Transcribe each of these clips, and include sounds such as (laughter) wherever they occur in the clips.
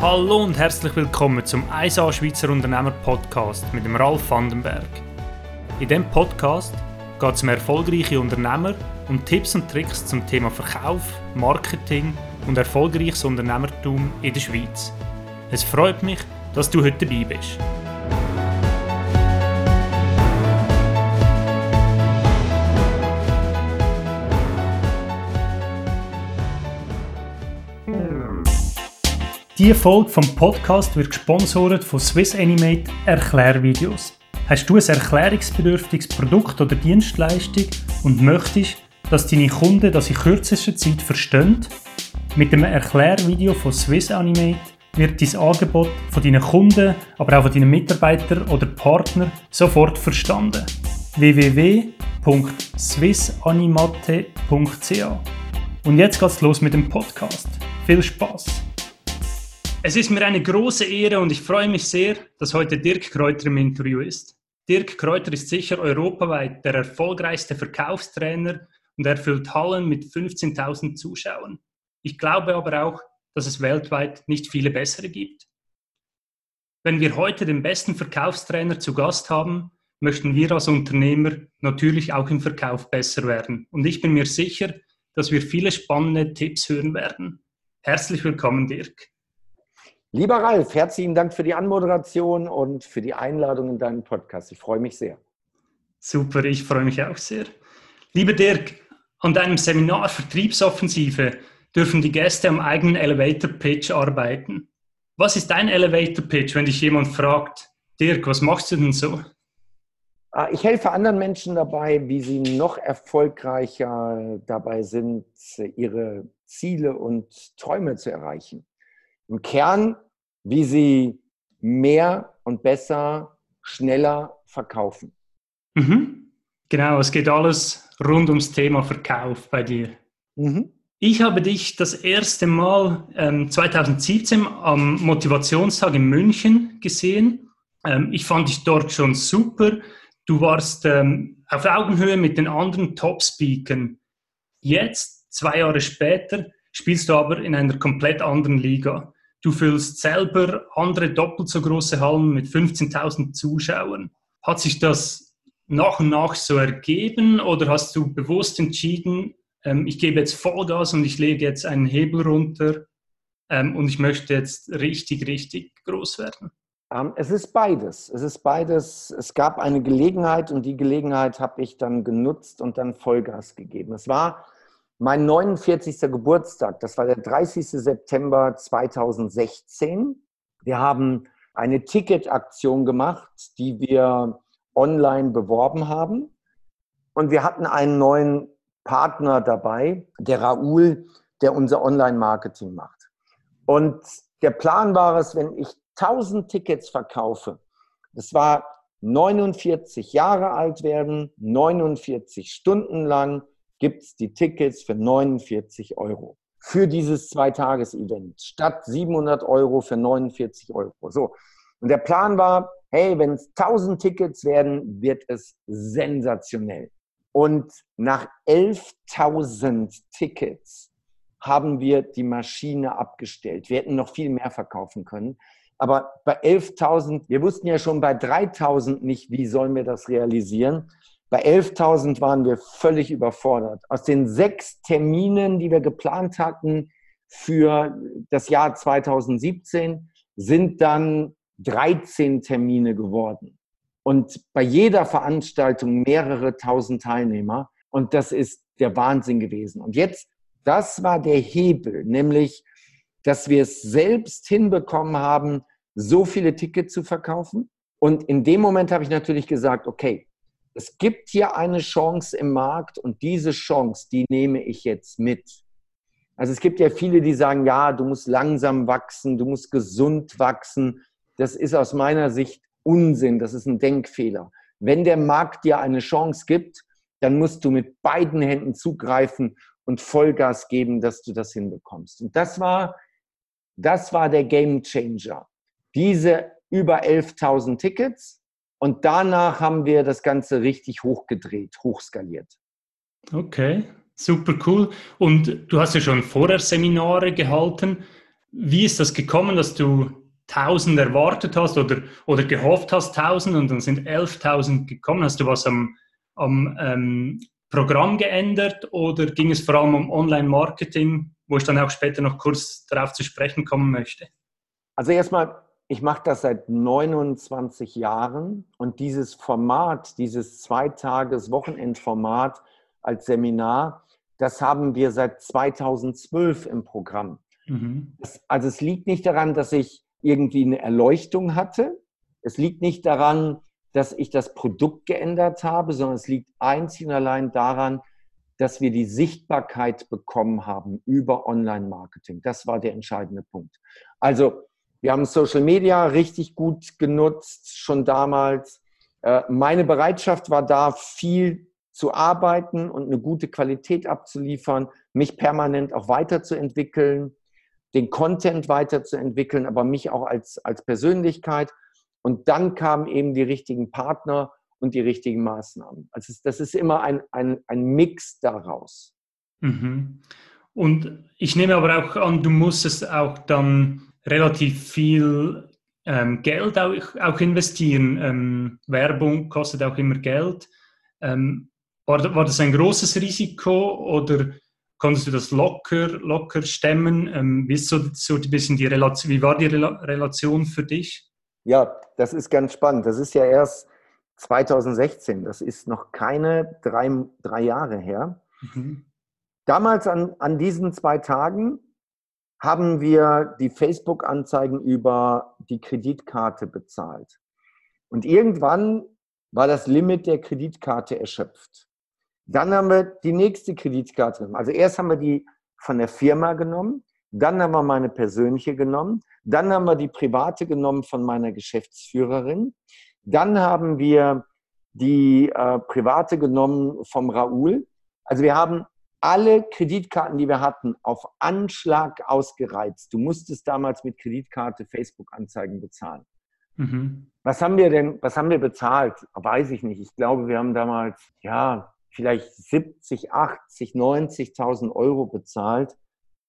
Hallo und herzlich willkommen zum 1A Schweizer Unternehmer Podcast mit dem Ralf Vandenberg. In diesem Podcast geht es um erfolgreiche Unternehmer und Tipps und Tricks zum Thema Verkauf, Marketing und erfolgreiches Unternehmertum in der Schweiz. Es freut mich, dass du heute dabei bist. Die Folge vom Podcast wird gesponsert von Swiss Animate Erklärvideos. Hast du ein erklärungsbedürftiges Produkt oder Dienstleistung und möchtest, dass deine Kunden das in kürzester Zeit verstehen? Mit dem Erklärvideo von Swiss Animate wird dein Angebot von deinen Kunden, aber auch von deinen Mitarbeitern oder Partnern sofort verstanden. www.swissanimate.ca Und jetzt geht's los mit dem Podcast. Viel Spaß! Es ist mir eine große Ehre und ich freue mich sehr, dass heute Dirk Kräuter im Interview ist. Dirk Kräuter ist sicher europaweit der erfolgreichste Verkaufstrainer und erfüllt Hallen mit 15.000 Zuschauern. Ich glaube aber auch, dass es weltweit nicht viele bessere gibt. Wenn wir heute den besten Verkaufstrainer zu Gast haben, möchten wir als Unternehmer natürlich auch im Verkauf besser werden. Und ich bin mir sicher, dass wir viele spannende Tipps hören werden. Herzlich willkommen, Dirk. Lieber Ralf, herzlichen Dank für die Anmoderation und für die Einladung in deinen Podcast. Ich freue mich sehr. Super, ich freue mich auch sehr. Lieber Dirk, an deinem Seminar Vertriebsoffensive dürfen die Gäste am eigenen Elevator Pitch arbeiten. Was ist dein Elevator Pitch, wenn dich jemand fragt, Dirk, was machst du denn so? Ah, ich helfe anderen Menschen dabei, wie sie noch erfolgreicher dabei sind, ihre Ziele und Träume zu erreichen im Kern, wie sie mehr und besser, schneller verkaufen. Mhm. Genau, es geht alles rund ums Thema Verkauf bei dir. Mhm. Ich habe dich das erste Mal ähm, 2017 am Motivationstag in München gesehen. Ähm, ich fand dich dort schon super. Du warst ähm, auf Augenhöhe mit den anderen Top-Speakern. Jetzt, zwei Jahre später, spielst du aber in einer komplett anderen Liga. Du füllst selber andere doppelt so große Hallen mit 15.000 Zuschauern. Hat sich das nach und nach so ergeben oder hast du bewusst entschieden, ähm, ich gebe jetzt Vollgas und ich lege jetzt einen Hebel runter ähm, und ich möchte jetzt richtig, richtig groß werden? Ähm, es ist beides. Es ist beides. Es gab eine Gelegenheit und die Gelegenheit habe ich dann genutzt und dann Vollgas gegeben. Es war mein 49. Geburtstag, das war der 30. September 2016. Wir haben eine Ticketaktion gemacht, die wir online beworben haben. Und wir hatten einen neuen Partner dabei, der Raoul, der unser Online-Marketing macht. Und der Plan war es, wenn ich 1000 Tickets verkaufe, das war 49 Jahre alt werden, 49 Stunden lang, gibt es die Tickets für 49 Euro für dieses Zweitages-Event statt 700 Euro für 49 Euro. So. Und der Plan war, hey, wenn es 1000 Tickets werden, wird es sensationell. Und nach 11.000 Tickets haben wir die Maschine abgestellt. Wir hätten noch viel mehr verkaufen können. Aber bei 11.000, wir wussten ja schon bei 3.000 nicht, wie sollen wir das realisieren. Bei 11.000 waren wir völlig überfordert. Aus den sechs Terminen, die wir geplant hatten für das Jahr 2017, sind dann 13 Termine geworden. Und bei jeder Veranstaltung mehrere tausend Teilnehmer. Und das ist der Wahnsinn gewesen. Und jetzt, das war der Hebel, nämlich, dass wir es selbst hinbekommen haben, so viele Tickets zu verkaufen. Und in dem Moment habe ich natürlich gesagt, okay, es gibt hier eine Chance im Markt und diese Chance, die nehme ich jetzt mit. Also es gibt ja viele, die sagen, ja, du musst langsam wachsen, du musst gesund wachsen. Das ist aus meiner Sicht Unsinn, das ist ein Denkfehler. Wenn der Markt dir eine Chance gibt, dann musst du mit beiden Händen zugreifen und Vollgas geben, dass du das hinbekommst. Und das war, das war der Game Changer. Diese über 11.000 Tickets, und danach haben wir das Ganze richtig hochgedreht, hochskaliert. Okay, super cool. Und du hast ja schon vorher Seminare gehalten. wie ist das gekommen, dass du 1000 erwartet hast oder, oder gehofft hast 1000 und dann sind 11.000 gekommen? Hast du was am, am ähm, Programm geändert oder ging es vor allem um Online-Marketing, wo ich dann auch später noch kurz darauf zu sprechen kommen möchte? Also erstmal, ich mache das seit 29 Jahren und dieses Format, dieses Zweitages-Wochenendformat als Seminar, das haben wir seit 2012 im Programm. Mhm. Das, also es liegt nicht daran, dass ich irgendwie eine Erleuchtung hatte. Es liegt nicht daran, dass ich das Produkt geändert habe, sondern es liegt einzig und allein daran, dass wir die Sichtbarkeit bekommen haben über Online-Marketing. Das war der entscheidende Punkt. Also wir haben Social Media richtig gut genutzt, schon damals. Äh, meine Bereitschaft war da, viel zu arbeiten und eine gute Qualität abzuliefern, mich permanent auch weiterzuentwickeln, den Content weiterzuentwickeln, aber mich auch als, als Persönlichkeit. Und dann kamen eben die richtigen Partner und die richtigen Maßnahmen. Also das ist immer ein, ein, ein Mix daraus. Mhm. Und ich nehme aber auch an, du musstest auch dann relativ viel ähm, Geld auch, auch investieren. Ähm, Werbung kostet auch immer Geld. Ähm, war, war das ein großes Risiko oder konntest du das locker, locker stemmen? Ähm, wie, ist so, so ein bisschen die Relation, wie war die Relation für dich? Ja, das ist ganz spannend. Das ist ja erst 2016. Das ist noch keine drei, drei Jahre her. Mhm. Damals an, an diesen zwei Tagen haben wir die Facebook-Anzeigen über die Kreditkarte bezahlt. Und irgendwann war das Limit der Kreditkarte erschöpft. Dann haben wir die nächste Kreditkarte genommen. Also erst haben wir die von der Firma genommen, dann haben wir meine persönliche genommen, dann haben wir die private genommen von meiner Geschäftsführerin, dann haben wir die äh, private genommen vom Raoul. Also wir haben alle Kreditkarten, die wir hatten, auf Anschlag ausgereizt. Du musstest damals mit Kreditkarte Facebook-Anzeigen bezahlen. Mhm. Was haben wir denn, was haben wir bezahlt? Weiß ich nicht. Ich glaube, wir haben damals, ja, vielleicht 70, 80, 90.000 Euro bezahlt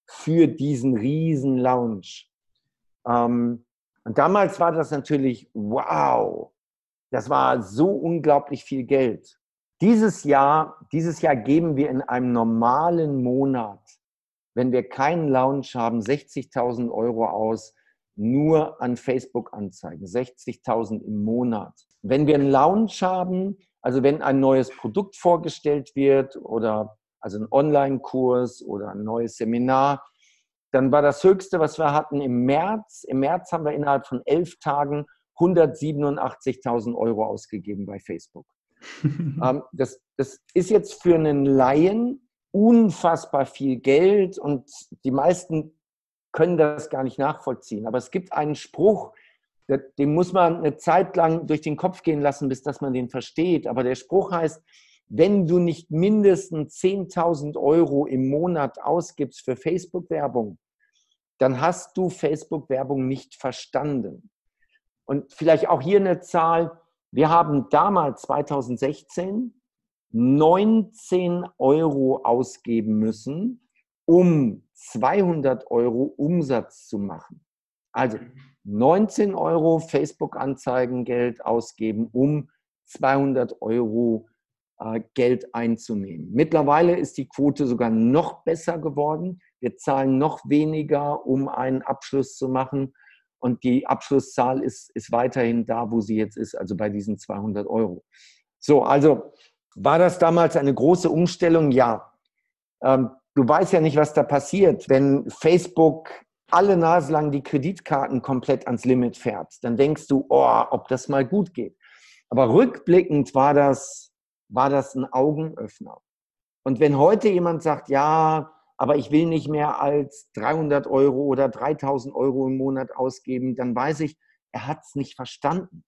für diesen riesen Lounge. Ähm, und damals war das natürlich, wow, das war so unglaublich viel Geld. Dieses Jahr, dieses Jahr geben wir in einem normalen Monat, wenn wir keinen Lounge haben, 60.000 Euro aus, nur an Facebook-Anzeigen. 60.000 im Monat. Wenn wir einen Lounge haben, also wenn ein neues Produkt vorgestellt wird oder also ein Online-Kurs oder ein neues Seminar, dann war das Höchste, was wir hatten im März. Im März haben wir innerhalb von elf Tagen 187.000 Euro ausgegeben bei Facebook. (laughs) Ähm, das, das ist jetzt für einen Laien unfassbar viel Geld und die meisten können das gar nicht nachvollziehen. Aber es gibt einen Spruch, den muss man eine Zeit lang durch den Kopf gehen lassen, bis dass man den versteht. Aber der Spruch heißt, wenn du nicht mindestens 10.000 Euro im Monat ausgibst für Facebook-Werbung, dann hast du Facebook-Werbung nicht verstanden. Und vielleicht auch hier eine Zahl. Wir haben damals 2016 19 Euro ausgeben müssen, um 200 Euro Umsatz zu machen. Also 19 Euro Facebook-Anzeigengeld ausgeben, um 200 Euro äh, Geld einzunehmen. Mittlerweile ist die Quote sogar noch besser geworden. Wir zahlen noch weniger, um einen Abschluss zu machen. Und die Abschlusszahl ist, ist weiterhin da, wo sie jetzt ist, also bei diesen 200 Euro. So, also war das damals eine große Umstellung? Ja. Ähm, du weißt ja nicht, was da passiert, wenn Facebook alle Nase lang die Kreditkarten komplett ans Limit fährt, dann denkst du, oh, ob das mal gut geht. Aber rückblickend war das, war das ein Augenöffner. Und wenn heute jemand sagt, ja, aber ich will nicht mehr als 300 Euro oder 3000 Euro im Monat ausgeben, dann weiß ich, er hat es nicht verstanden.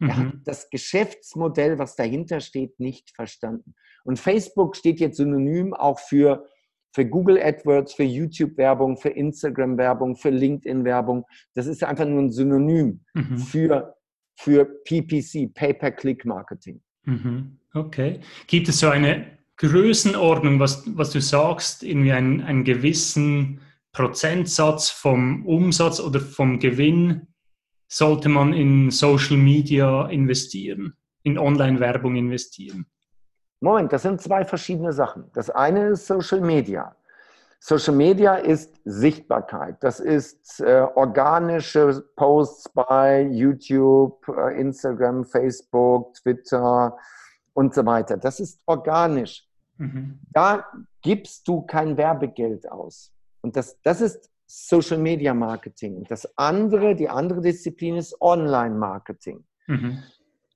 Mhm. Er hat mhm. das Geschäftsmodell, was dahinter steht, nicht verstanden. Und Facebook steht jetzt synonym auch für für Google AdWords, für YouTube-Werbung, für Instagram-Werbung, für LinkedIn-Werbung. Das ist einfach nur ein Synonym mhm. für, für PPC, Pay-per-Click-Marketing. Mhm. Okay. Gibt es so eine Größenordnung, was, was du sagst, irgendwie einen, einen gewissen Prozentsatz vom Umsatz oder vom Gewinn sollte man in Social Media investieren, in Online-Werbung investieren? Moment, das sind zwei verschiedene Sachen. Das eine ist Social Media. Social Media ist Sichtbarkeit. Das ist äh, organische Posts bei YouTube, äh, Instagram, Facebook, Twitter und so weiter. Das ist organisch. Mhm. Da gibst du kein Werbegeld aus. Und das, das ist Social Media Marketing. Das andere, die andere Disziplin ist Online Marketing. Mhm.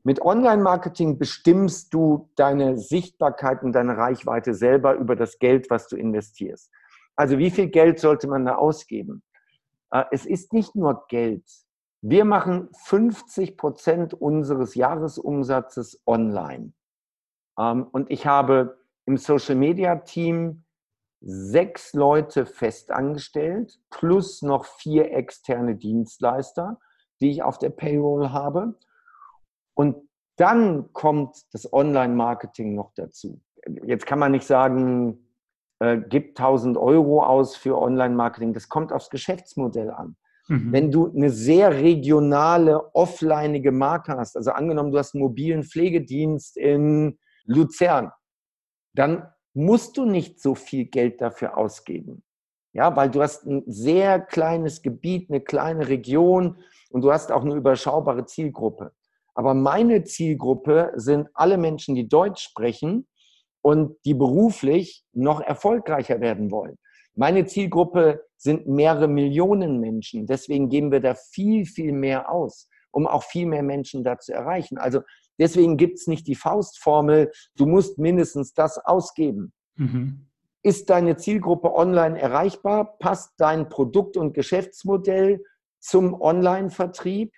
Mit Online-Marketing bestimmst du deine Sichtbarkeit und deine Reichweite selber über das Geld, was du investierst. Also wie viel Geld sollte man da ausgeben? Äh, es ist nicht nur Geld. Wir machen 50 Prozent unseres Jahresumsatzes online. Ähm, und ich habe im Social Media Team sechs Leute festangestellt, plus noch vier externe Dienstleister, die ich auf der Payroll habe. Und dann kommt das Online-Marketing noch dazu. Jetzt kann man nicht sagen, äh, gib 1000 Euro aus für Online-Marketing. Das kommt aufs Geschäftsmodell an. Mhm. Wenn du eine sehr regionale, offlineige Marke hast, also angenommen, du hast einen mobilen Pflegedienst in Luzern, dann musst du nicht so viel Geld dafür ausgeben. Ja, weil du hast ein sehr kleines Gebiet, eine kleine Region und du hast auch eine überschaubare Zielgruppe. Aber meine Zielgruppe sind alle Menschen, die Deutsch sprechen und die beruflich noch erfolgreicher werden wollen. Meine Zielgruppe sind mehrere Millionen Menschen. Deswegen geben wir da viel, viel mehr aus, um auch viel mehr Menschen da zu erreichen. Also deswegen gibt es nicht die Faustformel, du musst mindestens das ausgeben. Mhm. Ist deine Zielgruppe online erreichbar? Passt dein Produkt- und Geschäftsmodell zum Online-Vertrieb?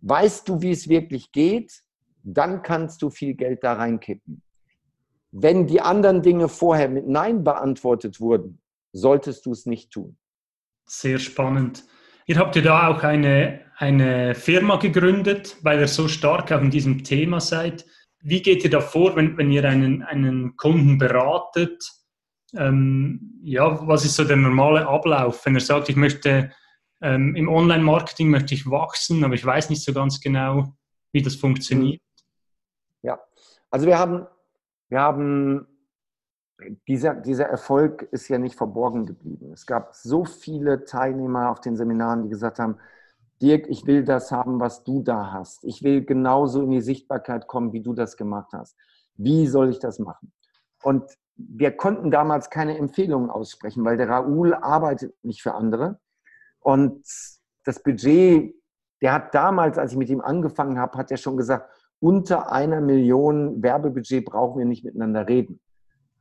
Weißt du, wie es wirklich geht? Dann kannst du viel Geld da reinkippen. Wenn die anderen Dinge vorher mit Nein beantwortet wurden, solltest du es nicht tun. Sehr spannend. Ihr habt ja da auch eine, eine Firma gegründet, weil ihr so stark auch in diesem Thema seid. Wie geht ihr da vor, wenn, wenn ihr einen, einen Kunden beratet? Ähm, ja, was ist so der normale Ablauf, wenn er sagt, ich möchte ähm, im Online-Marketing möchte ich wachsen, aber ich weiß nicht so ganz genau, wie das funktioniert. Ja, also wir haben wir haben, dieser, dieser Erfolg ist ja nicht verborgen geblieben. Es gab so viele Teilnehmer auf den Seminaren, die gesagt haben, Dirk, ich will das haben, was du da hast. Ich will genauso in die Sichtbarkeit kommen, wie du das gemacht hast. Wie soll ich das machen? Und wir konnten damals keine Empfehlungen aussprechen, weil der Raoul arbeitet nicht für andere. Und das Budget, der hat damals, als ich mit ihm angefangen habe, hat er schon gesagt, unter einer Million Werbebudget brauchen wir nicht miteinander reden.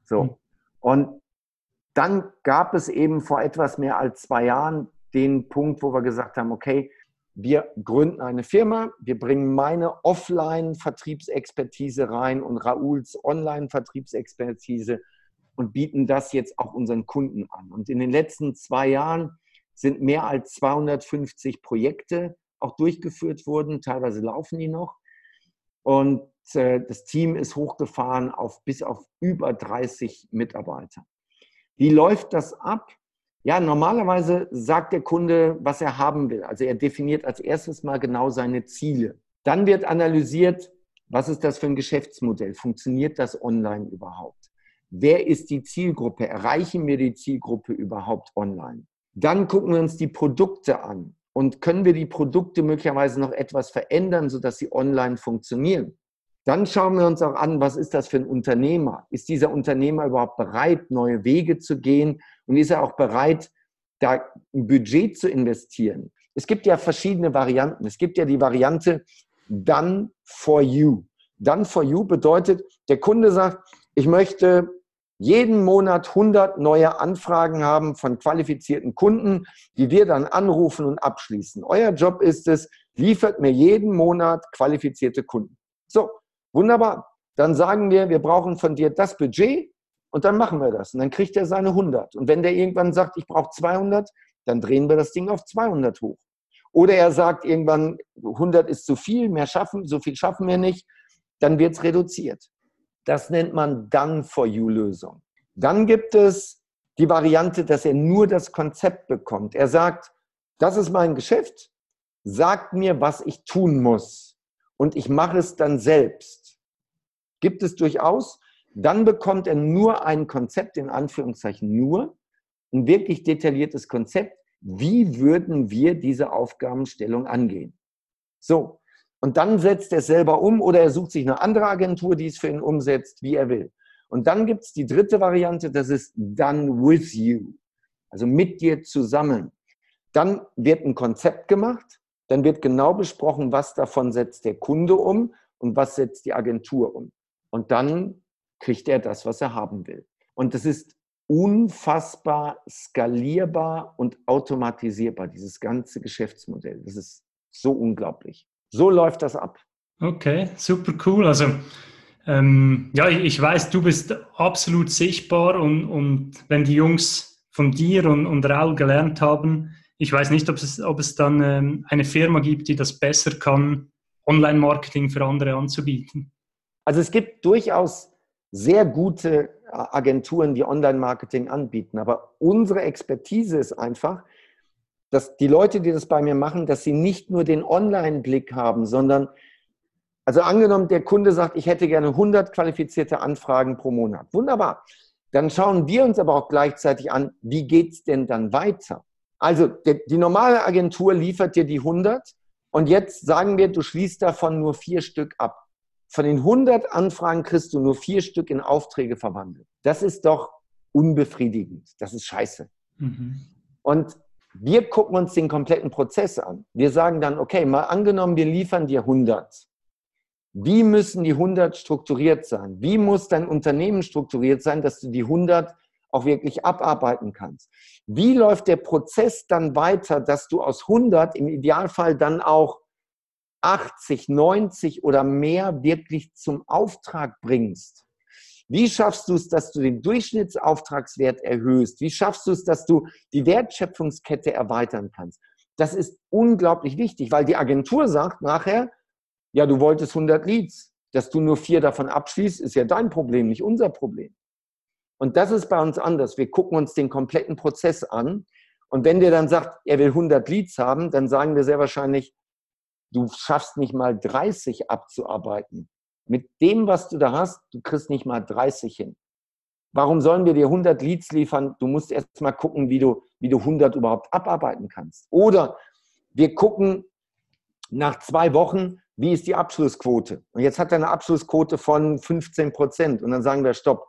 So. Mhm. Und dann gab es eben vor etwas mehr als zwei Jahren den Punkt, wo wir gesagt haben, okay, wir gründen eine Firma, wir bringen meine Offline-Vertriebsexpertise rein und Raouls Online-Vertriebsexpertise und bieten das jetzt auch unseren Kunden an. Und in den letzten zwei Jahren sind mehr als 250 Projekte auch durchgeführt worden, teilweise laufen die noch. Und äh, das Team ist hochgefahren auf bis auf über 30 Mitarbeiter. Wie läuft das ab? Ja, normalerweise sagt der Kunde, was er haben will. Also er definiert als erstes mal genau seine Ziele. Dann wird analysiert, was ist das für ein Geschäftsmodell? Funktioniert das online überhaupt? Wer ist die Zielgruppe? Erreichen wir die Zielgruppe überhaupt online? Dann gucken wir uns die Produkte an. Und können wir die Produkte möglicherweise noch etwas verändern, sodass sie online funktionieren? Dann schauen wir uns auch an, was ist das für ein Unternehmer? Ist dieser Unternehmer überhaupt bereit, neue Wege zu gehen? Und ist er auch bereit, da ein Budget zu investieren? Es gibt ja verschiedene Varianten. Es gibt ja die Variante Done for You. Done for You bedeutet, der Kunde sagt, ich möchte jeden Monat 100 neue Anfragen haben von qualifizierten Kunden, die wir dann anrufen und abschließen. Euer Job ist es, liefert mir jeden Monat qualifizierte Kunden. So, wunderbar. Dann sagen wir, wir brauchen von dir das Budget und dann machen wir das. Und dann kriegt er seine 100. Und wenn der irgendwann sagt, ich brauche 200, dann drehen wir das Ding auf 200 hoch. Oder er sagt irgendwann, 100 ist zu viel, mehr schaffen, so viel schaffen wir nicht, dann wird es reduziert. Das nennt man Done-for-You-Lösung. Dann gibt es die Variante, dass er nur das Konzept bekommt. Er sagt, das ist mein Geschäft, sagt mir, was ich tun muss und ich mache es dann selbst. Gibt es durchaus. Dann bekommt er nur ein Konzept, in Anführungszeichen nur, ein wirklich detailliertes Konzept. Wie würden wir diese Aufgabenstellung angehen? So. Und dann setzt er es selber um oder er sucht sich eine andere Agentur, die es für ihn umsetzt, wie er will. Und dann gibt es die dritte Variante, das ist done with you. Also mit dir zusammen. Dann wird ein Konzept gemacht, dann wird genau besprochen, was davon setzt der Kunde um und was setzt die Agentur um. Und dann kriegt er das, was er haben will. Und das ist unfassbar skalierbar und automatisierbar, dieses ganze Geschäftsmodell. Das ist so unglaublich. So läuft das ab. Okay, super cool. Also ähm, ja, ich weiß, du bist absolut sichtbar und, und wenn die Jungs von dir und, und Raul gelernt haben, ich weiß nicht, ob es, ob es dann ähm, eine Firma gibt, die das besser kann, Online-Marketing für andere anzubieten. Also es gibt durchaus sehr gute äh, Agenturen, die Online-Marketing anbieten, aber unsere Expertise ist einfach, dass die Leute, die das bei mir machen, dass sie nicht nur den Online-Blick haben, sondern also angenommen, der Kunde sagt, ich hätte gerne 100 qualifizierte Anfragen pro Monat. Wunderbar. Dann schauen wir uns aber auch gleichzeitig an, wie geht es denn dann weiter? Also die, die normale Agentur liefert dir die 100 und jetzt sagen wir, du schließt davon nur vier Stück ab. Von den 100 Anfragen kriegst du nur vier Stück in Aufträge verwandelt. Das ist doch unbefriedigend. Das ist scheiße. Mhm. Und wir gucken uns den kompletten Prozess an. Wir sagen dann, okay, mal angenommen, wir liefern dir 100. Wie müssen die 100 strukturiert sein? Wie muss dein Unternehmen strukturiert sein, dass du die 100 auch wirklich abarbeiten kannst? Wie läuft der Prozess dann weiter, dass du aus 100 im Idealfall dann auch 80, 90 oder mehr wirklich zum Auftrag bringst? Wie schaffst du es, dass du den Durchschnittsauftragswert erhöhst? Wie schaffst du es, dass du die Wertschöpfungskette erweitern kannst? Das ist unglaublich wichtig, weil die Agentur sagt nachher, ja, du wolltest 100 Leads. Dass du nur vier davon abschließt, ist ja dein Problem, nicht unser Problem. Und das ist bei uns anders. Wir gucken uns den kompletten Prozess an. Und wenn der dann sagt, er will 100 Leads haben, dann sagen wir sehr wahrscheinlich, du schaffst nicht mal 30 abzuarbeiten. Mit dem, was du da hast, du kriegst nicht mal 30 hin. Warum sollen wir dir 100 Leads liefern? Du musst erst mal gucken, wie du, wie du 100 überhaupt abarbeiten kannst. Oder wir gucken nach zwei Wochen, wie ist die Abschlussquote? Und jetzt hat er eine Abschlussquote von 15 Prozent. Und dann sagen wir, stopp.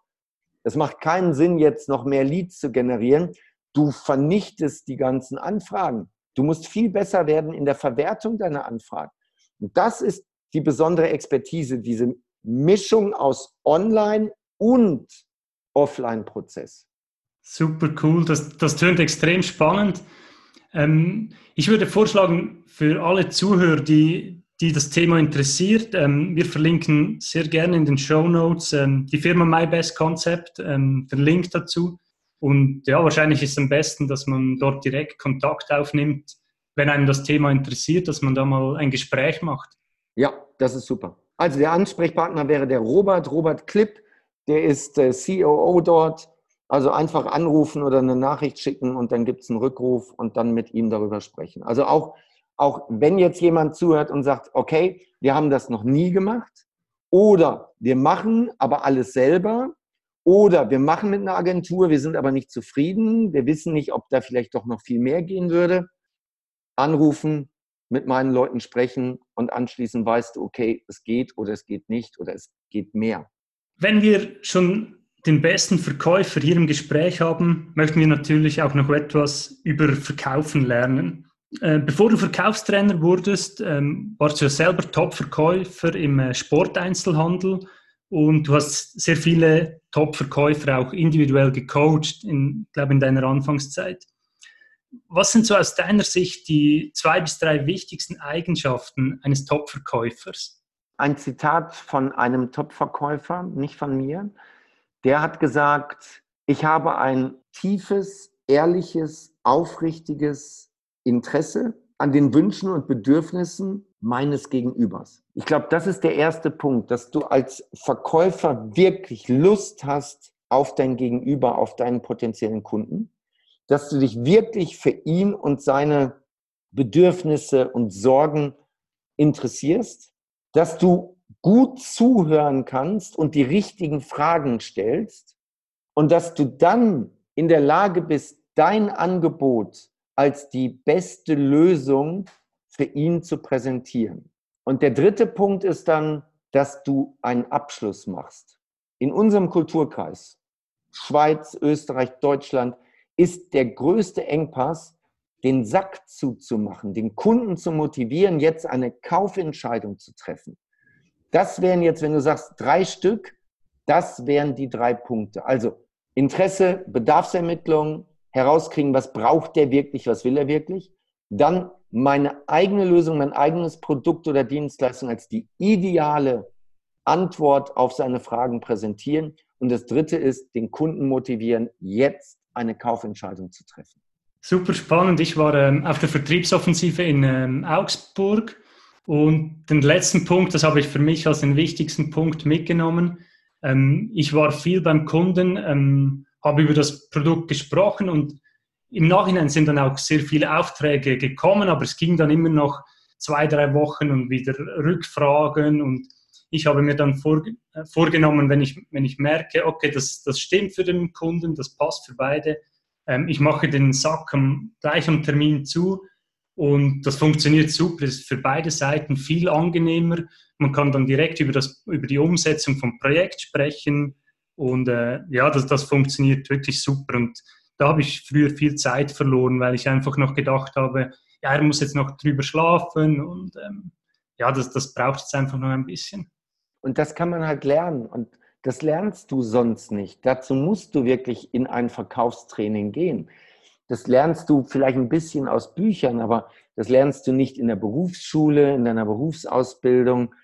Es macht keinen Sinn, jetzt noch mehr Leads zu generieren. Du vernichtest die ganzen Anfragen. Du musst viel besser werden in der Verwertung deiner Anfragen. Und das ist die besondere Expertise, diese Mischung aus Online- und Offline-Prozess. Super cool, das, das tönt extrem spannend. Ähm, ich würde vorschlagen, für alle Zuhörer, die, die das Thema interessiert. Ähm, wir verlinken sehr gerne in den Show Notes ähm, die Firma My Concept, ähm, den Link dazu. Und ja, wahrscheinlich ist es am besten, dass man dort direkt Kontakt aufnimmt, wenn einem das Thema interessiert, dass man da mal ein Gespräch macht. Ja, das ist super. Also der Ansprechpartner wäre der Robert, Robert Klipp, der ist äh, COO dort. Also einfach anrufen oder eine Nachricht schicken und dann gibt es einen Rückruf und dann mit ihm darüber sprechen. Also auch auch wenn jetzt jemand zuhört und sagt, okay, wir haben das noch nie gemacht oder wir machen aber alles selber oder wir machen mit einer Agentur, wir sind aber nicht zufrieden, wir wissen nicht, ob da vielleicht doch noch viel mehr gehen würde, anrufen, mit meinen Leuten sprechen und anschließend weißt du, okay, es geht oder es geht nicht oder es geht mehr. Wenn wir schon den besten Verkäufer hier im Gespräch haben, möchten wir natürlich auch noch etwas über Verkaufen lernen. Äh, bevor du Verkaufstrainer wurdest, ähm, warst du ja selber Top-Verkäufer im äh, Sporteinzelhandel und du hast sehr viele Top-Verkäufer auch individuell gecoacht, in, glaube in deiner Anfangszeit. Was sind so aus deiner Sicht die zwei bis drei wichtigsten Eigenschaften eines Top-Verkäufers? Ein Zitat von einem Top-Verkäufer, nicht von mir. Der hat gesagt, ich habe ein tiefes, ehrliches, aufrichtiges, Interesse an den Wünschen und Bedürfnissen meines Gegenübers. Ich glaube, das ist der erste Punkt, dass du als Verkäufer wirklich Lust hast, auf dein Gegenüber, auf deinen potenziellen Kunden, dass du dich wirklich für ihn und seine Bedürfnisse und Sorgen interessierst, dass du gut zuhören kannst und die richtigen Fragen stellst und dass du dann in der Lage bist, dein Angebot als die beste Lösung für ihn zu präsentieren. Und der dritte Punkt ist dann, dass du einen Abschluss machst. In unserem Kulturkreis, Schweiz, Österreich, Deutschland, ist der größte Engpass, den Sack zuzumachen, den Kunden zu motivieren, jetzt eine Kaufentscheidung zu treffen. Das wären jetzt, wenn du sagst, drei Stück, das wären die drei Punkte. Also Interesse, Bedarfsermittlung, herauskriegen, was braucht der wirklich, was will er wirklich. Dann meine eigene Lösung, mein eigenes Produkt oder Dienstleistung als die ideale Antwort auf seine Fragen präsentieren. Und das dritte ist, den Kunden motivieren, jetzt eine Kaufentscheidung zu treffen. Super spannend. Ich war ähm, auf der Vertriebsoffensive in ähm, Augsburg und den letzten Punkt, das habe ich für mich als den wichtigsten Punkt mitgenommen. Ähm, ich war viel beim Kunden, ähm, habe über das Produkt gesprochen und im Nachhinein sind dann auch sehr viele Aufträge gekommen, aber es ging dann immer noch zwei, drei Wochen und wieder Rückfragen. Und ich habe mir dann vor, äh, vorgenommen, wenn ich, wenn ich merke, okay, das, das stimmt für den Kunden, das passt für beide, ähm, ich mache den Sack am, gleich am Termin zu. Und das funktioniert super, ist für beide Seiten viel angenehmer. Man kann dann direkt über, das, über die Umsetzung vom Projekt sprechen. Und äh, ja, das, das funktioniert wirklich super. Und da habe ich früher viel Zeit verloren, weil ich einfach noch gedacht habe, ja, er muss jetzt noch drüber schlafen und ähm, ja, das, das braucht jetzt einfach noch ein bisschen. Und das kann man halt lernen und das lernst du sonst nicht. Dazu musst du wirklich in ein Verkaufstraining gehen. Das lernst du vielleicht ein bisschen aus Büchern, aber das lernst du nicht in der Berufsschule, in deiner Berufsausbildung.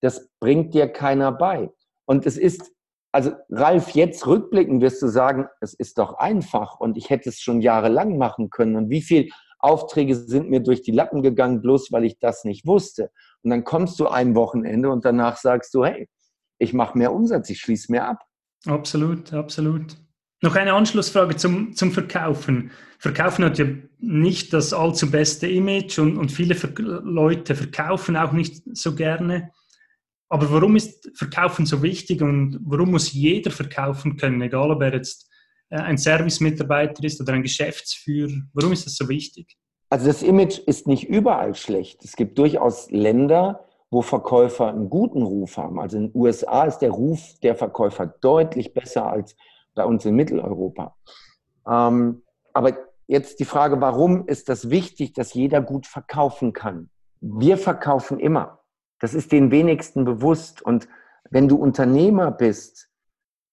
Das bringt dir keiner bei. Und es ist also Ralf, jetzt rückblickend wirst du sagen, es ist doch einfach und ich hätte es schon jahrelang machen können. Und wie viele Aufträge sind mir durch die Lappen gegangen, bloß weil ich das nicht wusste. Und dann kommst du ein Wochenende und danach sagst du, hey, ich mache mehr Umsatz, ich schließe mehr ab. Absolut, absolut. Noch eine Anschlussfrage zum, zum Verkaufen. Verkaufen hat ja nicht das allzu beste Image und, und viele Leute verkaufen auch nicht so gerne. Aber warum ist Verkaufen so wichtig und warum muss jeder verkaufen können, egal ob er jetzt äh, ein Service-Mitarbeiter ist oder ein Geschäftsführer? Warum ist das so wichtig? Also das Image ist nicht überall schlecht. Es gibt durchaus Länder, wo Verkäufer einen guten Ruf haben. Also in den USA ist der Ruf der Verkäufer deutlich besser als bei uns in Mitteleuropa. Ähm, aber jetzt die Frage, warum ist das wichtig, dass jeder gut verkaufen kann? Wir verkaufen immer. Das ist den wenigsten bewusst. Und wenn du Unternehmer bist,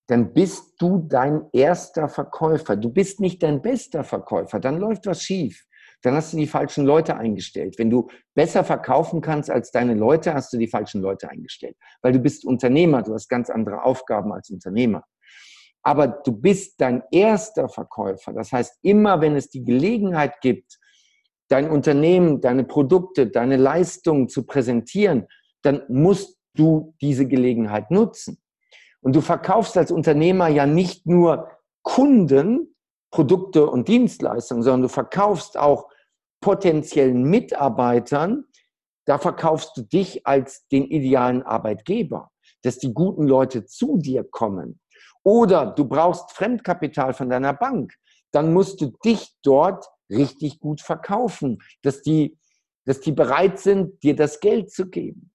dann bist du dein erster Verkäufer. Du bist nicht dein bester Verkäufer. Dann läuft was schief. Dann hast du die falschen Leute eingestellt. Wenn du besser verkaufen kannst als deine Leute, hast du die falschen Leute eingestellt. Weil du bist Unternehmer. Du hast ganz andere Aufgaben als Unternehmer. Aber du bist dein erster Verkäufer. Das heißt, immer wenn es die Gelegenheit gibt, dein Unternehmen, deine Produkte, deine Leistungen zu präsentieren, dann musst du diese Gelegenheit nutzen. Und du verkaufst als Unternehmer ja nicht nur Kunden, Produkte und Dienstleistungen, sondern du verkaufst auch potenziellen Mitarbeitern, da verkaufst du dich als den idealen Arbeitgeber, dass die guten Leute zu dir kommen. Oder du brauchst Fremdkapital von deiner Bank, dann musst du dich dort richtig gut verkaufen, dass die, dass die bereit sind, dir das Geld zu geben.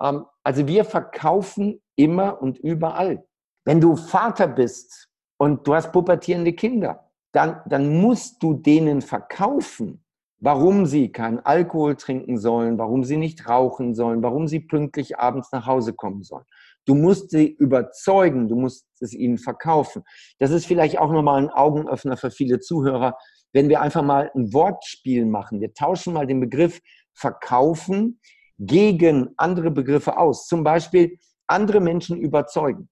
Ähm, also wir verkaufen immer und überall. Wenn du Vater bist und du hast pubertierende Kinder, dann, dann musst du denen verkaufen, warum sie keinen Alkohol trinken sollen, warum sie nicht rauchen sollen, warum sie pünktlich abends nach Hause kommen sollen. Du musst sie überzeugen, du musst es ihnen verkaufen. Das ist vielleicht auch nochmal ein Augenöffner für viele Zuhörer wenn wir einfach mal ein Wortspiel machen. Wir tauschen mal den Begriff verkaufen gegen andere Begriffe aus. Zum Beispiel andere Menschen überzeugen.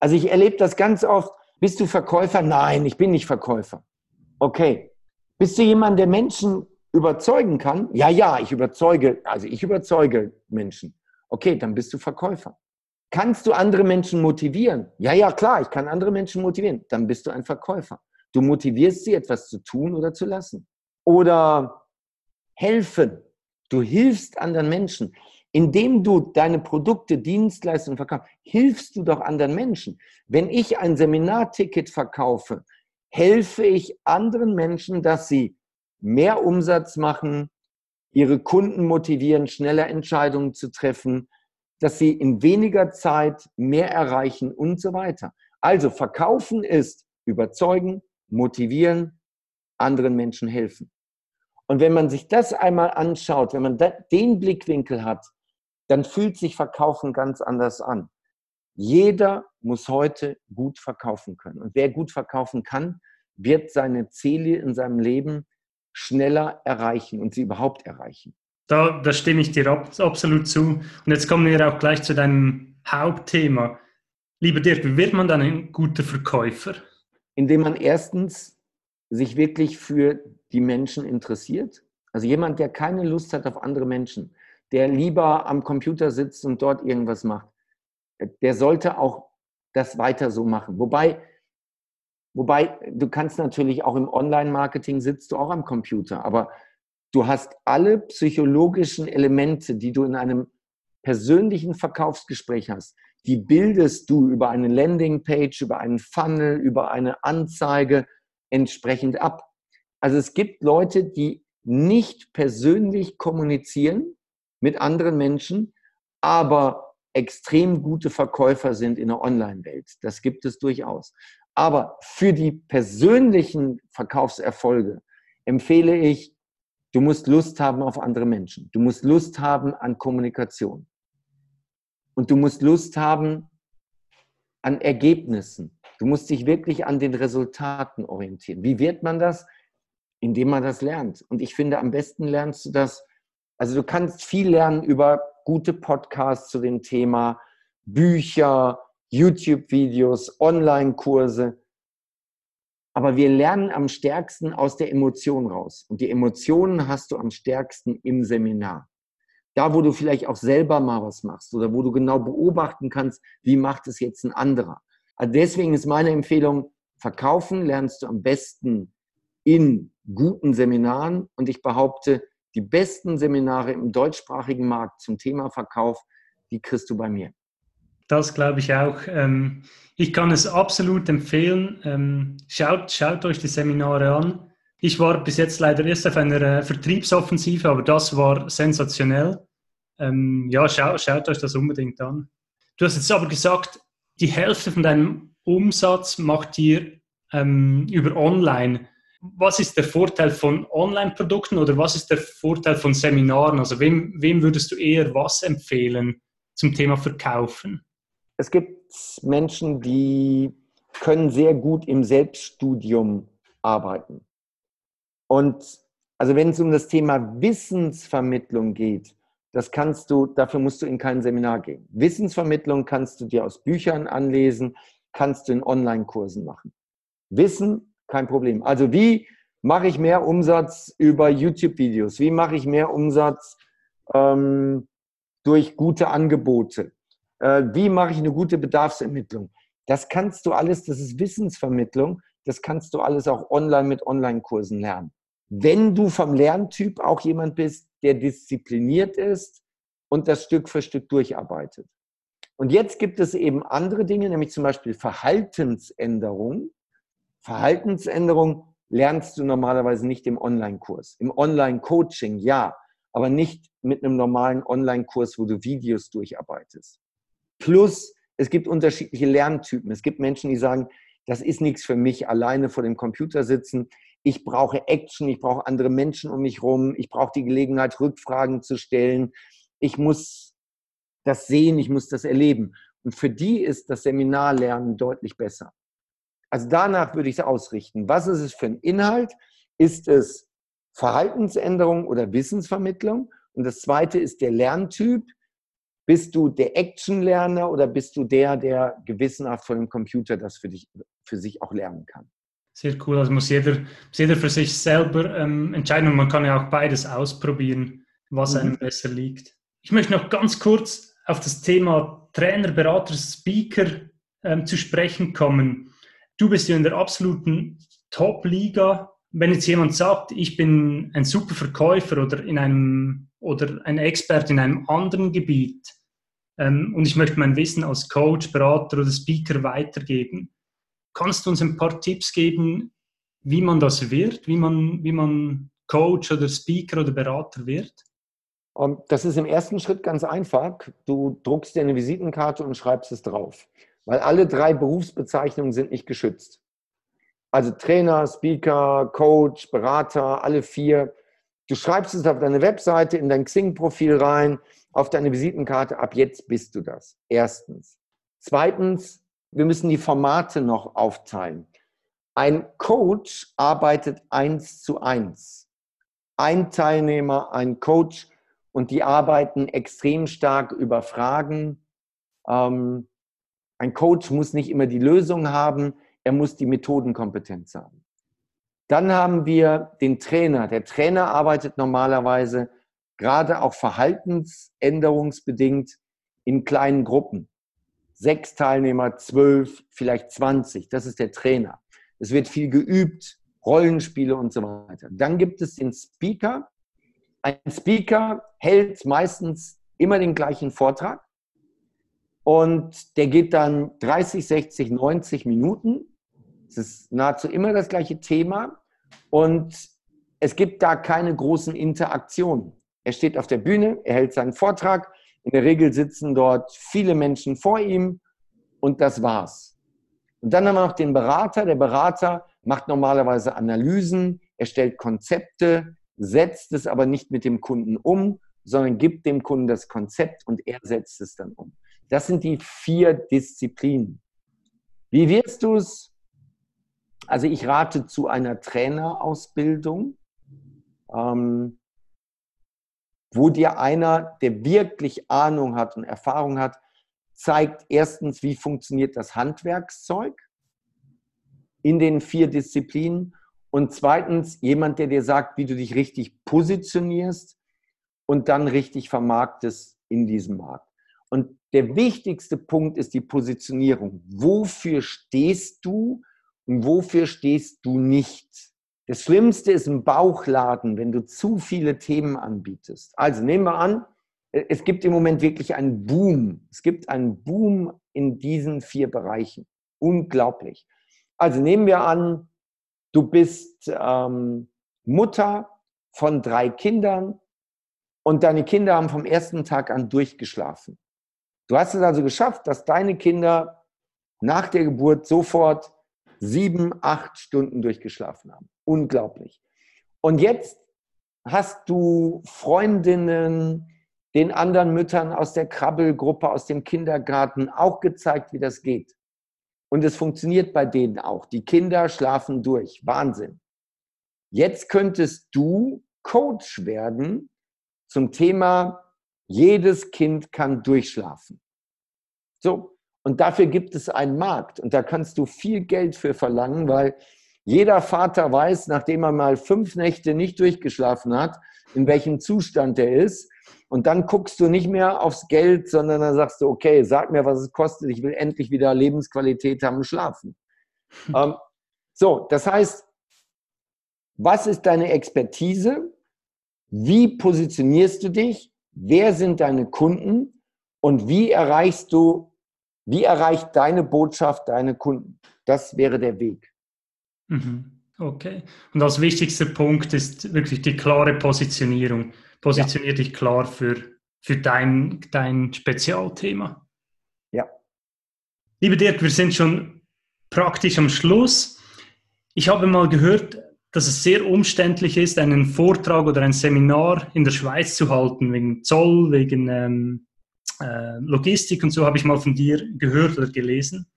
Also ich erlebe das ganz oft. Bist du Verkäufer? Nein, ich bin nicht Verkäufer. Okay. Bist du jemand, der Menschen überzeugen kann? Ja, ja, ich überzeuge, also ich überzeuge Menschen. Okay, dann bist du Verkäufer. Kannst du andere Menschen motivieren? Ja, ja, klar, ich kann andere Menschen motivieren. Dann bist du ein Verkäufer. Du motivierst sie, etwas zu tun oder zu lassen. Oder helfen. Du hilfst anderen Menschen. Indem du deine Produkte, Dienstleistungen verkaufst, hilfst du doch anderen Menschen. Wenn ich ein Seminarticket verkaufe, helfe ich anderen Menschen, dass sie mehr Umsatz machen, ihre Kunden motivieren, schneller Entscheidungen zu treffen, dass sie in weniger Zeit mehr erreichen und so weiter. Also verkaufen ist überzeugen, motivieren, anderen Menschen helfen. Und wenn man sich das einmal anschaut, wenn man den Blickwinkel hat, dann fühlt sich Verkaufen ganz anders an. Jeder muss heute gut verkaufen können. Und wer gut verkaufen kann, wird seine Ziele in seinem Leben schneller erreichen und sie überhaupt erreichen. Da, da stimme ich dir absolut zu. Und jetzt kommen wir auch gleich zu deinem Hauptthema. Lieber Dirk, wie wird man dann ein guter Verkäufer? Indem man erstens sich wirklich für die Menschen interessiert. Also jemand, der keine Lust hat auf andere Menschen, der lieber am Computer sitzt und dort irgendwas macht, der sollte auch das weiter so machen. Wobei, wobei du kannst natürlich auch im Online-Marketing sitzt du auch am Computer, aber Du hast alle psychologischen Elemente, die du in einem persönlichen Verkaufsgespräch hast, die bildest du über eine Landingpage, über einen Funnel, über eine Anzeige entsprechend ab. Also es gibt Leute, die nicht persönlich kommunizieren mit anderen Menschen, aber extrem gute Verkäufer sind in der Online-Welt. Das gibt es durchaus. Aber für die persönlichen Verkaufserfolge empfehle ich Du musst Lust haben auf andere Menschen. Du musst Lust haben an Kommunikation. Und du musst Lust haben an Ergebnissen. Du musst dich wirklich an den Resultaten orientieren. Wie wird man das? Indem man das lernt. Und ich finde, am besten lernst du das. Also du kannst viel lernen über gute Podcasts zu dem Thema, Bücher, YouTube-Videos, Online-Kurse. Aber wir lernen am stärksten aus der Emotion raus. Und die Emotionen hast du am stärksten im Seminar. Da, wo du vielleicht auch selber mal was machst oder wo du genau beobachten kannst, wie macht es jetzt ein anderer. Also deswegen ist meine Empfehlung, verkaufen lernst du am besten in guten Seminaren. Und ich behaupte, die besten Seminare im deutschsprachigen Markt zum Thema Verkauf, die kriegst du bei mir. Das glaube ich auch. Ähm, ich kann es absolut empfehlen. Ähm, schaut, schaut euch die Seminare an. Ich war bis jetzt leider erst auf einer äh, Vertriebsoffensive, aber das war sensationell. Ähm, ja, schaut, schaut euch das unbedingt an. Du hast jetzt aber gesagt, die Hälfte von deinem Umsatz macht ihr ähm, über Online. Was ist der Vorteil von Online-Produkten oder was ist der Vorteil von Seminaren? Also wem, wem würdest du eher was empfehlen zum Thema Verkaufen? Es gibt Menschen, die können sehr gut im Selbststudium arbeiten. Und also wenn es um das Thema Wissensvermittlung geht, das kannst du, dafür musst du in kein Seminar gehen. Wissensvermittlung kannst du dir aus Büchern anlesen, kannst du in Online-Kursen machen. Wissen, kein Problem. Also wie mache ich mehr Umsatz über YouTube-Videos? Wie mache ich mehr Umsatz ähm, durch gute Angebote? Äh, wie mache ich eine gute Bedarfsermittlung. Das kannst du alles, das ist Wissensvermittlung, das kannst du alles auch online mit Online-Kursen lernen. Wenn du vom Lerntyp auch jemand bist, der diszipliniert ist und das Stück für Stück durcharbeitet. Und jetzt gibt es eben andere Dinge, nämlich zum Beispiel Verhaltensänderung. Verhaltensänderung lernst du normalerweise nicht im Online-Kurs. Im Online-Coaching ja, aber nicht mit einem normalen Online-Kurs, wo du Videos durcharbeitest. Plus, es gibt unterschiedliche Lerntypen. Es gibt Menschen, die sagen, das ist nichts für mich, alleine vor dem Computer sitzen. Ich brauche Action, ich brauche andere Menschen um mich herum, ich brauche die Gelegenheit, Rückfragen zu stellen. Ich muss das sehen, ich muss das erleben. Und für die ist das Seminarlernen deutlich besser. Also danach würde ich es ausrichten. Was ist es für ein Inhalt? Ist es Verhaltensänderung oder Wissensvermittlung? Und das zweite ist der Lerntyp. Bist du der Action-Lerner oder bist du der, der gewissenhaft von dem Computer das für, dich, für sich auch lernen kann? Sehr cool. Also muss jeder, muss jeder für sich selber ähm, entscheiden und man kann ja auch beides ausprobieren, was mhm. einem besser liegt. Ich möchte noch ganz kurz auf das Thema Trainer, Berater, Speaker ähm, zu sprechen kommen. Du bist ja in der absoluten Top-Liga. Wenn jetzt jemand sagt, ich bin ein super Verkäufer oder, in einem, oder ein Experte in einem anderen Gebiet ähm, und ich möchte mein Wissen als Coach, Berater oder Speaker weitergeben, kannst du uns ein paar Tipps geben, wie man das wird, wie man, wie man Coach oder Speaker oder Berater wird? Das ist im ersten Schritt ganz einfach. Du druckst dir eine Visitenkarte und schreibst es drauf, weil alle drei Berufsbezeichnungen sind nicht geschützt. Also Trainer, Speaker, Coach, Berater, alle vier. Du schreibst es auf deine Webseite, in dein Xing-Profil rein, auf deine Visitenkarte. Ab jetzt bist du das. Erstens. Zweitens, wir müssen die Formate noch aufteilen. Ein Coach arbeitet eins zu eins. Ein Teilnehmer, ein Coach und die arbeiten extrem stark über Fragen. Ähm, ein Coach muss nicht immer die Lösung haben, er muss die Methodenkompetenz haben. Dann haben wir den Trainer. Der Trainer arbeitet normalerweise gerade auch verhaltensänderungsbedingt in kleinen Gruppen. Sechs Teilnehmer, zwölf, vielleicht zwanzig. Das ist der Trainer. Es wird viel geübt, Rollenspiele und so weiter. Dann gibt es den Speaker. Ein Speaker hält meistens immer den gleichen Vortrag und der geht dann 30, 60, 90 Minuten. Es ist nahezu immer das gleiche Thema und es gibt da keine großen Interaktionen. Er steht auf der Bühne, er hält seinen Vortrag. In der Regel sitzen dort viele Menschen vor ihm und das war's. Und dann haben wir noch den Berater. Der Berater macht normalerweise Analysen, er stellt Konzepte, setzt es aber nicht mit dem Kunden um, sondern gibt dem Kunden das Konzept und er setzt es dann um. Das sind die vier Disziplinen. Wie wirst du es? Also ich rate zu einer Trainerausbildung, ähm, wo dir einer, der wirklich Ahnung hat und Erfahrung hat, zeigt erstens, wie funktioniert das Handwerkszeug in den vier Disziplinen und zweitens jemand, der dir sagt, wie du dich richtig positionierst und dann richtig vermarktest in diesem Markt. Und der wichtigste Punkt ist die Positionierung. Wofür stehst du und wofür stehst du nicht? Das Schlimmste ist ein Bauchladen, wenn du zu viele Themen anbietest. Also nehmen wir an, es gibt im Moment wirklich einen Boom. Es gibt einen Boom in diesen vier Bereichen. Unglaublich. Also nehmen wir an, du bist ähm, Mutter von drei Kindern und deine Kinder haben vom ersten Tag an durchgeschlafen. Du hast es also geschafft, dass deine Kinder nach der Geburt sofort sieben, acht Stunden durchgeschlafen haben. Unglaublich. Und jetzt hast du Freundinnen, den anderen Müttern aus der Krabbelgruppe, aus dem Kindergarten auch gezeigt, wie das geht. Und es funktioniert bei denen auch. Die Kinder schlafen durch. Wahnsinn. Jetzt könntest du Coach werden zum Thema, jedes Kind kann durchschlafen. So. Und dafür gibt es einen Markt. Und da kannst du viel Geld für verlangen, weil jeder Vater weiß, nachdem er mal fünf Nächte nicht durchgeschlafen hat, in welchem Zustand er ist. Und dann guckst du nicht mehr aufs Geld, sondern dann sagst du, okay, sag mir, was es kostet. Ich will endlich wieder Lebensqualität haben, schlafen. ähm, so, das heißt, was ist deine Expertise? Wie positionierst du dich? Wer sind deine Kunden? Und wie erreichst du, wie erreicht deine Botschaft deine Kunden? Das wäre der Weg. Mhm. Okay. Und als wichtigster Punkt ist wirklich die klare Positionierung positionier ja. dich klar für, für dein, dein Spezialthema. Ja. Lieber Dirk, wir sind schon praktisch am Schluss. Ich habe mal gehört, dass es sehr umständlich ist, einen Vortrag oder ein Seminar in der Schweiz zu halten, wegen Zoll, wegen ähm, äh, Logistik und so habe ich mal von dir gehört oder gelesen.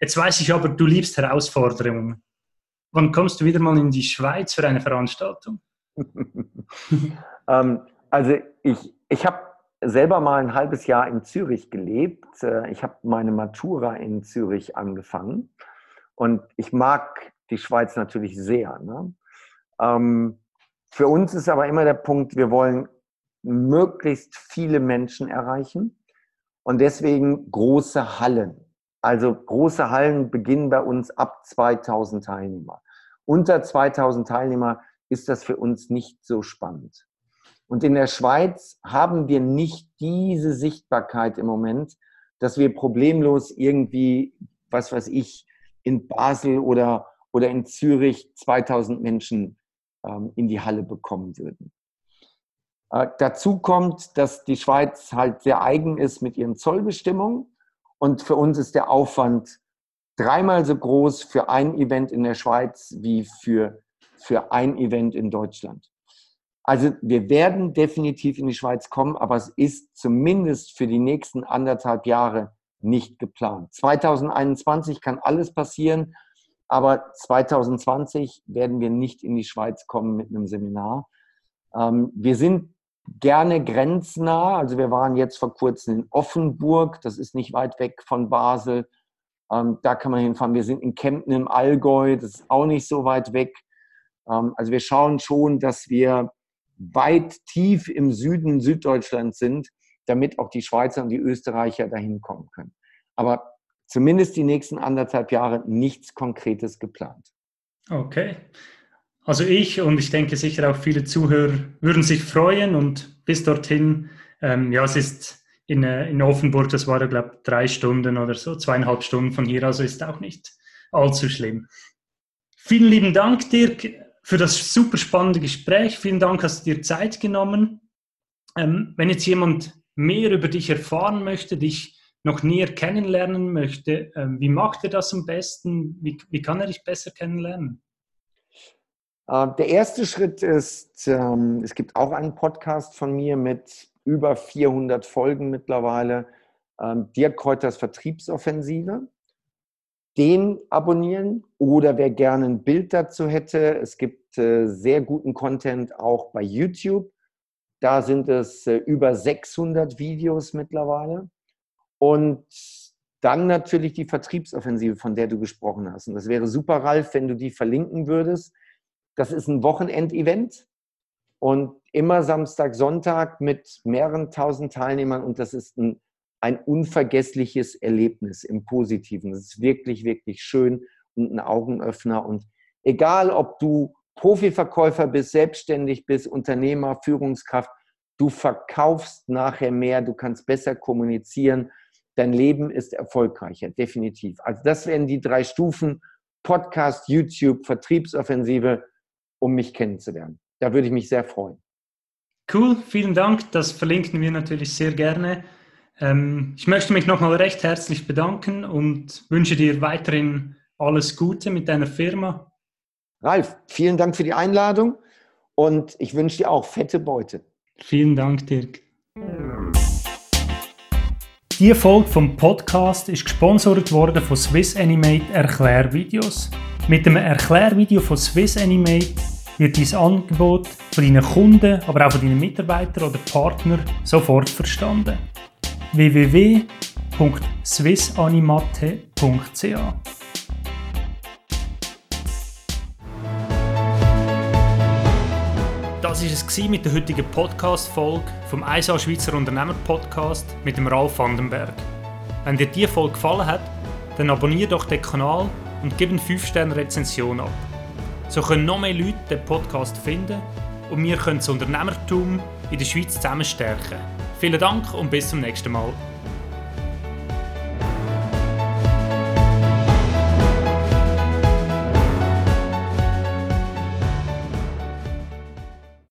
Jetzt weiß ich aber, du liebst Herausforderungen. Wann kommst du wieder mal in die Schweiz für eine Veranstaltung? (laughs) Ähm, also ich, ich habe selber mal ein halbes Jahr in Zürich gelebt. Äh, ich habe meine Matura in Zürich angefangen und ich mag die Schweiz natürlich sehr. Ne? Ähm, für uns ist aber immer der Punkt, wir wollen möglichst viele Menschen erreichen Und deswegen große Hallen. Also große Hallen beginnen bei uns ab 2000 Teilnehmer. Unter 2000 Teilnehmer ist das für uns nicht so spannend. Und in der Schweiz haben wir nicht diese Sichtbarkeit im Moment, dass wir problemlos irgendwie, was weiß ich, in Basel oder, oder in Zürich 2000 Menschen ähm, in die Halle bekommen würden. Äh, dazu kommt, dass die Schweiz halt sehr eigen ist mit ihren Zollbestimmungen. Und für uns ist der Aufwand dreimal so groß für ein Event in der Schweiz wie für, für ein Event in Deutschland. Also wir werden definitiv in die Schweiz kommen, aber es ist zumindest für die nächsten anderthalb Jahre nicht geplant. 2021 kann alles passieren, aber 2020 werden wir nicht in die Schweiz kommen mit einem Seminar. Ähm, wir sind gerne grenznah. Also wir waren jetzt vor kurzem in Offenburg, das ist nicht weit weg von Basel. Ähm, da kann man hinfahren. Wir sind in Kempten im Allgäu, das ist auch nicht so weit weg. Ähm, also wir schauen schon, dass wir weit tief im Süden Süddeutschland sind, damit auch die Schweizer und die Österreicher dahin kommen können. Aber zumindest die nächsten anderthalb Jahre nichts Konkretes geplant. Okay. Also ich und ich denke sicher auch viele Zuhörer würden sich freuen und bis dorthin, ähm, ja, es ist in, äh, in Offenburg, das war ja, glaube ich, drei Stunden oder so, zweieinhalb Stunden von hier, also ist auch nicht allzu schlimm. Vielen lieben Dank, Dirk, für das super spannende Gespräch. Vielen Dank, hast du dir Zeit genommen. Ähm, wenn jetzt jemand mehr über dich erfahren möchte, dich noch näher kennenlernen möchte, ähm, wie macht er das am besten? Wie, wie kann er dich besser kennenlernen? Äh, der erste Schritt ist, ähm, es gibt auch einen Podcast von mir mit über 400 Folgen mittlerweile, ähm, Dirk Kräuters Vertriebsoffensive. Den abonnieren oder wer gerne ein Bild dazu hätte, es gibt äh, sehr guten Content auch bei YouTube. Da sind es äh, über 600 Videos mittlerweile. Und dann natürlich die Vertriebsoffensive, von der du gesprochen hast. Und das wäre super, Ralf, wenn du die verlinken würdest das ist ein Wochenendevent und immer Samstag, Sonntag mit mehreren tausend Teilnehmern und das ist ein, ein unvergessliches Erlebnis im Positiven. Das ist wirklich, wirklich schön und ein Augenöffner und egal, ob du Profiverkäufer bist, selbstständig bist, Unternehmer, Führungskraft, du verkaufst nachher mehr, du kannst besser kommunizieren, dein Leben ist erfolgreicher, definitiv. Also das wären die drei Stufen, Podcast, YouTube, Vertriebsoffensive um mich kennenzulernen. Da würde ich mich sehr freuen. Cool, vielen Dank. Das verlinken wir natürlich sehr gerne. Ähm, ich möchte mich nochmal recht herzlich bedanken und wünsche dir weiterhin alles Gute mit deiner Firma. Ralf, vielen Dank für die Einladung und ich wünsche dir auch fette Beute. Vielen Dank, Dirk. Die Folge vom Podcast ist gesponsert worden von Swiss Animate Erklärvideos. Mit dem Erklärvideo von Swiss Animate wird dein Angebot von deinen Kunden, aber auch von deinen Mitarbeitern oder Partnern sofort verstanden. www.swissanimate.ch Das war es mit der heutigen Podcast-Folge vom ISA Schweizer Unternehmer Podcast mit dem Ralf Vandenberg. Wenn dir diese Folge gefallen hat, dann abonniere doch den Kanal und gib eine 5-Sterne-Rezension ab. So können noch mehr Leute den Podcast finden und wir können das Unternehmertum in der Schweiz zusammen stärken. Vielen Dank und bis zum nächsten Mal.